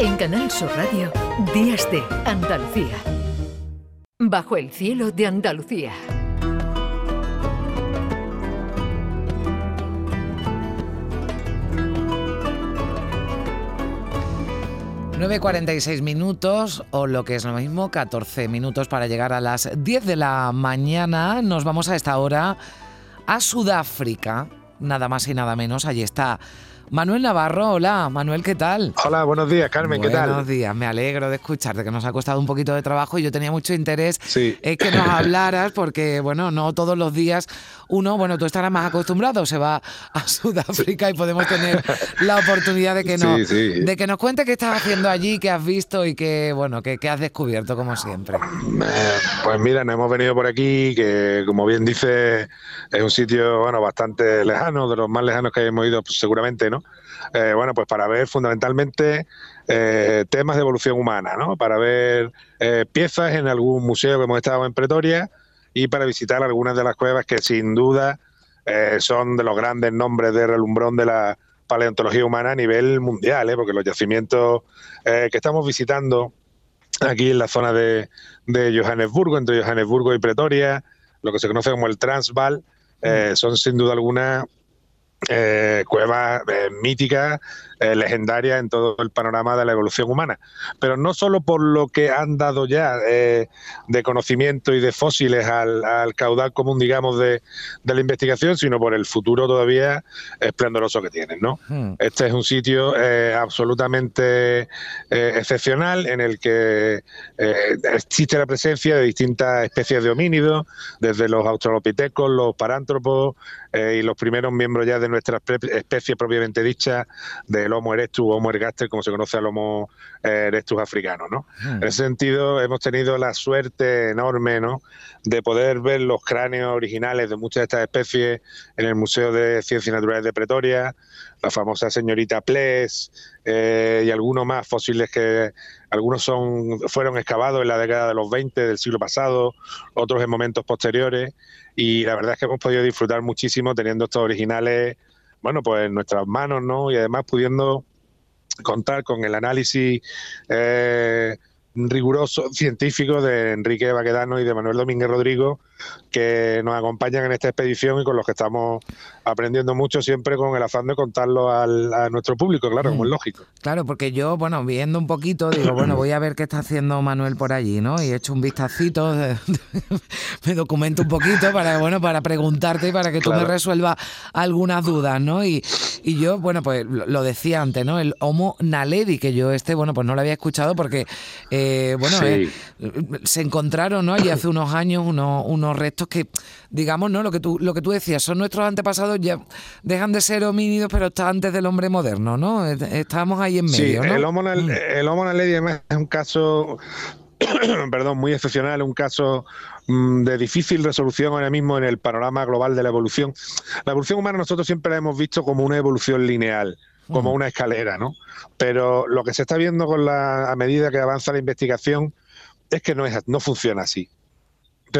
En Canal Sur Radio, Días de Andalucía. Bajo el cielo de Andalucía. ...9.46 minutos, o lo que es lo mismo, 14 minutos para llegar a las 10 de la mañana. Nos vamos a esta hora a Sudáfrica, nada más y nada menos. Allí está Manuel Navarro, hola. Manuel, ¿qué tal? Hola, buenos días, Carmen, ¿qué tal? Buenos días, me alegro de escucharte, que nos ha costado un poquito de trabajo y yo tenía mucho interés en que nos hablaras, porque, bueno, no todos los días uno, bueno, tú estarás más acostumbrado, se va a Sudáfrica y podemos tener la oportunidad de que, nos, de que nos cuente qué estás haciendo allí, qué has visto y qué, bueno, qué, has descubierto, como siempre. Eh, pues mira, nos hemos venido por aquí, que como bien dice, es un sitio, bueno, bastante lejano, de los más lejanos que hemos ido, pues, seguramente, ¿no? Eh, bueno, pues para ver fundamentalmente eh, temas de evolución humana, ¿no? Para ver eh, piezas en algún museo que hemos estado en Pretoria y para visitar algunas de las cuevas que sin duda son de los grandes nombres de relumbrón de la paleontología humana a nivel mundial, porque los yacimientos que estamos visitando aquí en la zona de, de Johannesburgo, entre Johannesburgo y Pretoria, lo que se conoce como el Transvaal, mm. son sin duda alguna eh, cuevas eh, míticas eh, legendaria en todo el panorama de la evolución humana. Pero no solo por lo que han dado ya eh, de conocimiento y de fósiles al, caudal común, digamos, de, la investigación, sino por el futuro todavía esplendoroso que tienen. ¿no? Hmm. Este es un sitio eh, absolutamente excepcional en el que existe la presencia de distintas especies de homínidos, desde los australopitecos, los parántropos y los primeros miembros ya de nuestra especie propiamente dicha de el Homo erectus o Homo ergaster, como se conoce al Homo eh, erectus africano. ¿no? Hmm. En ese sentido, hemos tenido la suerte enorme ¿no? de poder ver los cráneos originales de muchas de estas especies en el Museo de Ciencias Naturales de Pretoria, la famosa señorita Ples eh, y algunos más fósiles que algunos son fueron excavados en la década de los 20 del siglo pasado, otros en momentos posteriores y la verdad es que hemos podido disfrutar muchísimo teniendo estos originales bueno, pues en nuestras manos, ¿no? Y además pudiendo contar con el análisis eh, riguroso científico de Enrique Baquedano y de Manuel Domínguez Rodrigo, que nos acompañan en esta expedición y con los que estamos aprendiendo mucho siempre con el afán de contarlo al, a nuestro público, claro, como es mm. lógico. Claro, porque yo, bueno, viendo un poquito, digo, bueno, voy a ver qué está haciendo Manuel por allí, ¿no? Y he hecho un vistacito, me documento un poquito para, bueno, para preguntarte y para que tú me resuelvas algunas dudas, ¿no? Y, y yo, bueno, pues lo decía antes, ¿no? El Homo naledi, que yo este, bueno, pues no lo había escuchado porque, eh, bueno, eh, se encontraron, ¿no? Y hace unos años unos, unos restos que, digamos, ¿no? Lo que tú, lo que tú decías, son nuestros antepasados, ya dejan de ser homínidos, pero está antes del hombre moderno, ¿no? Estamos ahí en medio, sí, El Homo, mm. el Homo naledi es un caso perdón, muy excepcional, un caso mm, de difícil resolución ahora mismo en el panorama global de la evolución. La evolución humana nosotros siempre la hemos visto como una evolución lineal, como una escalera, ¿no? Pero lo que se está viendo con la, a medida que avanza la investigación es que no, es, no funciona así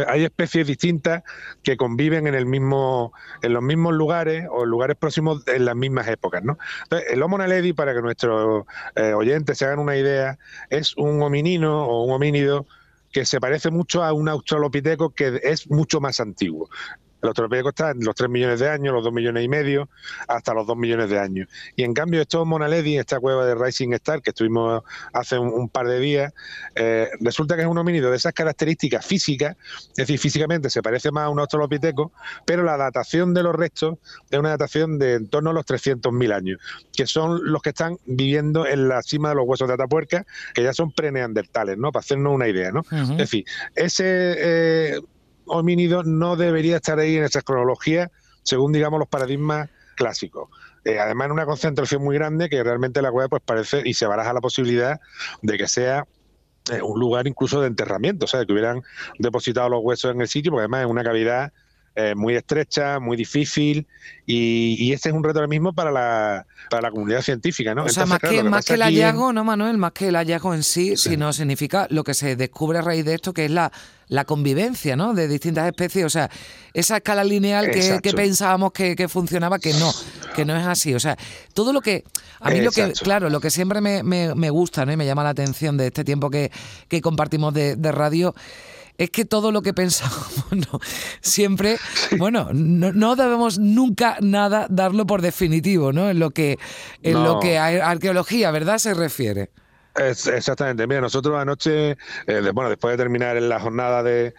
hay especies distintas que conviven en el mismo, en los mismos lugares o lugares próximos en las mismas épocas, ¿no? Entonces, el Homo naledi, para que nuestros eh, oyentes se hagan una idea, es un hominino o un homínido que se parece mucho a un australopiteco que es mucho más antiguo. El Australopithecus está en los 3 millones de años, los 2 millones y medio, hasta los 2 millones de años. Y en cambio, estos Monaledi, esta cueva de Rising Star, que estuvimos hace un, par de días, eh, resulta que es un homínido de esas características físicas, es decir, físicamente se parece más a un Australopithecus, pero la datación de los restos es una datación de en torno a los 300.000 años, que son los que están viviendo en la cima de los huesos de Atapuerca, que ya son preneandertales, ¿no? Para hacernos una idea, ¿no? Es decir, ese... Eh, homínido no debería estar ahí en esa cronología, según digamos los paradigmas clásicos. Eh, además, una concentración muy grande que realmente la cueva pues parece y se baraja la posibilidad de que sea eh, un lugar incluso de enterramiento, o sea, que hubieran depositado los huesos en el sitio, porque además es una cavidad eh, muy estrecha, muy difícil, y, este es un reto ahora mismo para la, para la comunidad científica, ¿no? O sea, más que, más que el hallazgo, ¿no, Manuel? Más que el hallazgo en sí, sino significa lo que se descubre a raíz de esto, que es la, la convivencia, ¿no? De distintas especies, o sea, esa escala lineal que, pensábamos que, funcionaba, que no, que no es así. O sea, todo lo que, a mí lo que, claro, lo que siempre me, me, gusta, ¿no? Y me llama la atención de este tiempo que, que compartimos de, de radio es que todo lo que pensamos, no, siempre, bueno, no, debemos nunca nada darlo por definitivo, ¿no? En lo que, en lo que a arqueología, ¿verdad? Se refiere exactamente. Mira, nosotros anoche, eh, bueno, después de terminar en la jornada de,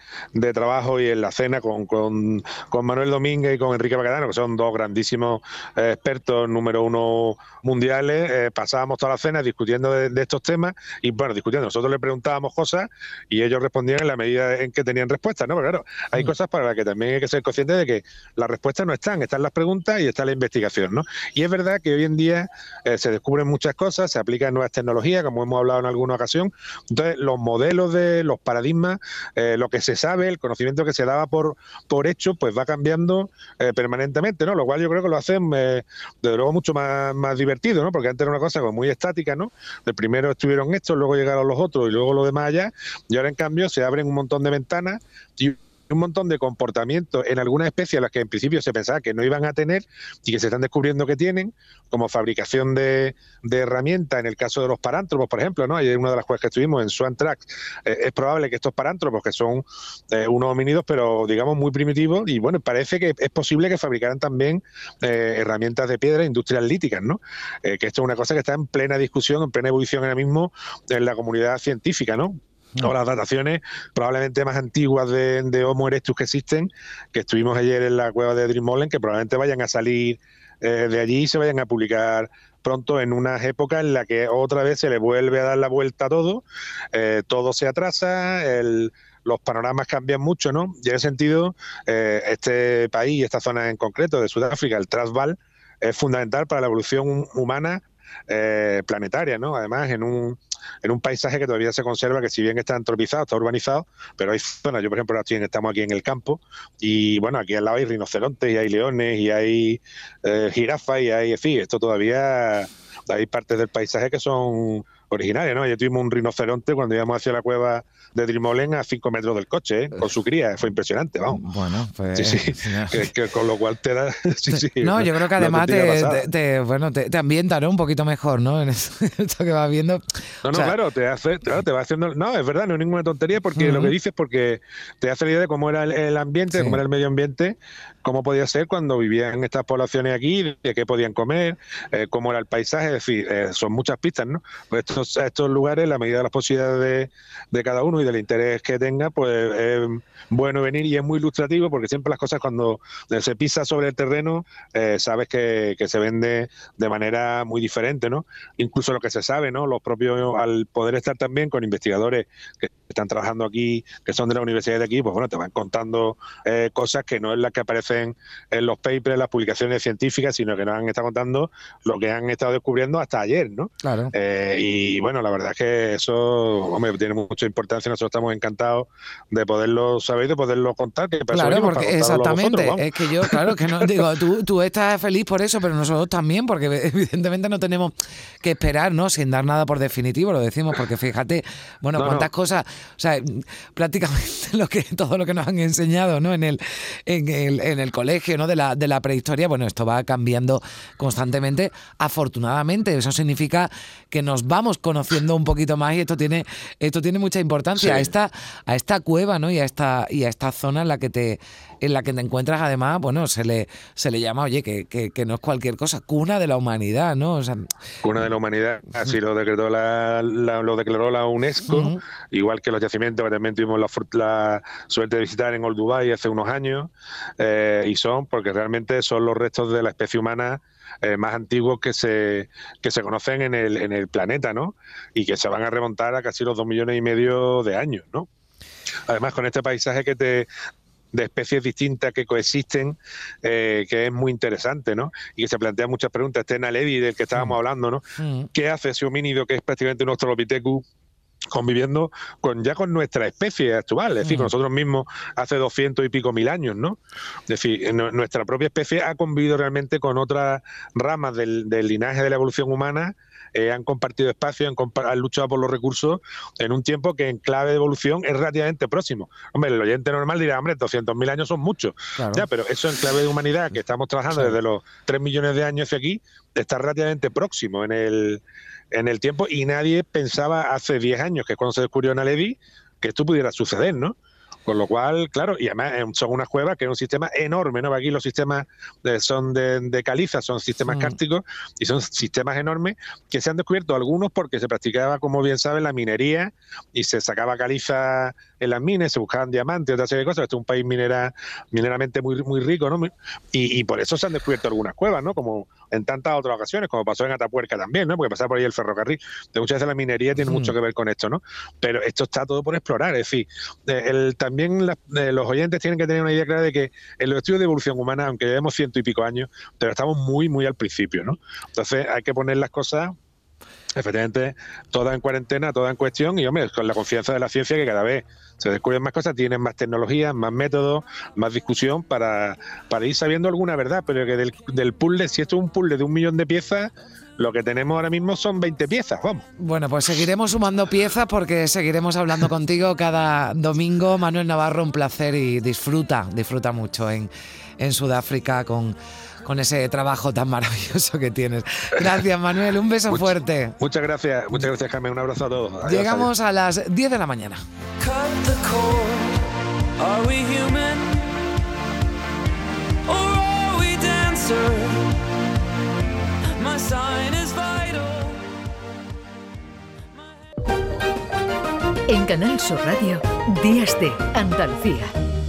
trabajo y en la cena con, con, Manuel Domínguez y con Enrique Bacadano, que son dos grandísimos eh, expertos número uno mundiales, eh, pasábamos toda la cena discutiendo de, estos temas y, bueno, discutiendo. Nosotros le preguntábamos cosas y ellos respondían en la medida en que tenían respuestas, ¿no? Pero claro, hay mm. cosas para las que también hay que ser conscientes de que las respuestas no están, están las preguntas y está la investigación, ¿no? Y es verdad que hoy en día se descubren muchas cosas, se aplican nuevas tecnologías, como hemos hemos hablado en alguna ocasión. Entonces, los modelos de los paradigmas, eh, lo que se sabe, el conocimiento que se daba por, por hecho, pues va cambiando eh, permanentemente, ¿no? Lo cual yo creo que lo hacen, eh, desde luego, mucho más, más divertido, ¿no? Porque antes era una cosa como muy estática, ¿no? De primero estuvieron estos, luego llegaron los otros y luego los demás allá. Y ahora, en cambio, se abren un montón de ventanas y un montón de comportamientos en algunas especies a las que en principio se pensaba que no iban a tener y que se están descubriendo que tienen, como fabricación de, herramientas, en el caso de los parántropos, por ejemplo, ¿no? Hay una de las cuales que estuvimos en Swan Tracks, eh, es probable que estos parántropos, que son eh, unos homínidos, pero digamos muy primitivos, y bueno, parece que es posible que fabricaran también eh, herramientas de piedra industrial líticas, ¿no? que esto es una cosa que está en plena discusión, en plena evolución ahora mismo en la comunidad científica, ¿no? O las dataciones probablemente más antiguas de, Homo erectus que existen, que estuvimos ayer en la cueva de Drimolen, que probablemente vayan a salir eh, de allí y se vayan a publicar pronto en unas épocas en las que otra vez se le vuelve a dar la vuelta a todo, eh, todo se atrasa, los panoramas cambian mucho, ¿no? Y en ese sentido, eh, este país, esta zona en concreto de Sudáfrica, el Transvaal, es fundamental para la evolución humana planetaria, ¿no? Además, en un en un paisaje que todavía se conserva, que si bien está antropizado, está urbanizado, pero hay zonas, yo por ejemplo estamos aquí en el campo y bueno, aquí al lado hay rinocerontes y hay leones y hay eh, jirafas y hay, en fin, esto todavía hay partes del paisaje que son originarias, ¿no? Ya tuvimos un rinoceronte cuando íbamos hacia la cueva de Drimolen a 5 metros del coche, ¿eh? con su cría. Fue impresionante, vamos. Bueno, pues. Sí, sí. que, con lo cual te da. Sí, sí, no, yo creo que además te, bueno, te, ambienta, ¿no? Un poquito mejor, ¿no? En esto que vas viendo. No, no, claro, te hace. Claro, te va haciendo. No, es verdad, no es ninguna tontería, porque lo que dices, porque te hace la idea de cómo era el, ambiente, de cómo era el medio ambiente, cómo podía ser cuando vivían estas poblaciones aquí, de qué podían comer, eh, cómo era el paisaje. Es decir, eh, son muchas pistas, ¿no? Pues estos, estos lugares, la medida de las posibilidades de, cada uno y del interés que tenga, pues es bueno venir y es muy ilustrativo porque siempre las cosas cuando se pisa sobre el terreno, eh, sabes que, se vende de manera muy diferente, ¿no? Incluso lo que se sabe, ¿no? Los propios, al poder estar también con investigadores que están trabajando aquí, que son de la universidad de aquí, pues bueno, te van contando eh, cosas que no es las que aparecen en los papers, en las publicaciones científicas, sino que nos han estado contando lo que han estado descubriendo hasta ayer, ¿no? Claro. Eh, y bueno, la verdad es que eso, hombre, tiene mucha importancia. Nosotros estamos encantados de poderlo saber y de poderlo contar. Que claro, porque exactamente. es que yo, claro, que no digo, tú, tú estás feliz por eso, pero nosotros también, porque evidentemente no tenemos que esperar, ¿no? Sin dar nada por definitivo, lo decimos, porque fíjate, bueno, cuántas cosas o sea, prácticamente lo que, todo lo que nos han enseñado ¿no? en, el, en, el, en el colegio ¿no? de, la, de la prehistoria, bueno, esto va cambiando constantemente, afortunadamente. Eso significa que nos vamos conociendo un poquito más y esto tiene, esto tiene mucha importancia a, esta, a esta cueva ¿no? y, a esta, y a esta zona en la que te en la que te encuentras además, bueno, se le, se le llama, oye, que, que, no es cualquier cosa, cuna de la humanidad, ¿no? O sea, cuna de la humanidad, así lo decretó la, lo declaró la UNESCO, igual que los yacimientos que también tuvimos la, suerte de visitar en Old Dubai hace unos años, eh, y son, porque realmente son los restos de la especie humana eh, más antiguos que se, que se conocen en el, en el planeta, ¿no? Y que se van a remontar a casi los dos millones y medio de años, ¿no? Además, con este paisaje que te de especies distintas que coexisten, eh, que es muy interesante, ¿no? Y que se plantean muchas preguntas. Este Naledi del que estábamos mm. hablando, ¿no? Mm. ¿Qué hace ese homínido que es prácticamente un Australopithecus conviviendo con ya con nuestra especie actual, es decir, con nosotros mismos hace doscientos y pico mil años, ¿no? Es decir, nuestra propia especie ha convivido realmente con otras ramas del, linaje de la evolución humana eh, han compartido espacio, han, luchado por los recursos en un tiempo que en clave de evolución es relativamente próximo. Hombre, el oyente normal dirá, hombre, 200.000 años son muchos. Ya, pero eso en clave de humanidad, que estamos trabajando desde los 3 millones de años hacia aquí, está relativamente próximo en el, en el tiempo y nadie pensaba hace 10 años, que es cuando se descubrió Naledi, que esto pudiera suceder, ¿no? Con lo cual, claro, y además eh, son unas cuevas que es un sistema enorme, ¿no? Aquí los sistemas son de, caliza, son sistemas mm. cárticos y son sistemas enormes que se han descubierto algunos porque se practicaba, como bien saben, la minería y se sacaba caliza en las minas, se buscaban diamantes, otra serie de cosas. Este es un país minera, mineramente muy, muy rico, ¿no? Y, y por eso se han descubierto algunas cuevas, ¿no? Como en tantas otras ocasiones, como pasó en Atapuerca también, ¿no? Porque pasaba por ahí el ferrocarril. De muchas veces la minería tiene mucho que ver con esto, ¿no? Pero esto está todo por explorar. Es decir, eh, el, también eh, los oyentes tienen que tener una idea clara de que en los estudios de evolución humana, aunque llevemos ciento y pico años, pero estamos muy, muy al principio, ¿no? Entonces hay que poner las cosas efectivamente, toda en cuarentena, toda en cuestión, y hombre, con la confianza de la ciencia que cada vez se descubren más cosas, tienen más tecnologías, más métodos, más discusión para, para ir sabiendo alguna verdad, pero que del, del puzzle, si esto es un puzzle de un millón de piezas, lo que tenemos ahora mismo son 20 piezas, vamos. Bueno, pues seguiremos sumando piezas porque seguiremos hablando contigo cada domingo. Manuel Navarro, un placer y disfruta, disfruta mucho en, en Sudáfrica con con ese trabajo tan maravilloso que tienes. Gracias, Manuel. Un beso fuerte. Muchas gracias, muchas gracias, Carmen. Un abrazo a todos. Llegamos a las 10 de la mañana. En Canal Sur Radio, Días de Andalucía.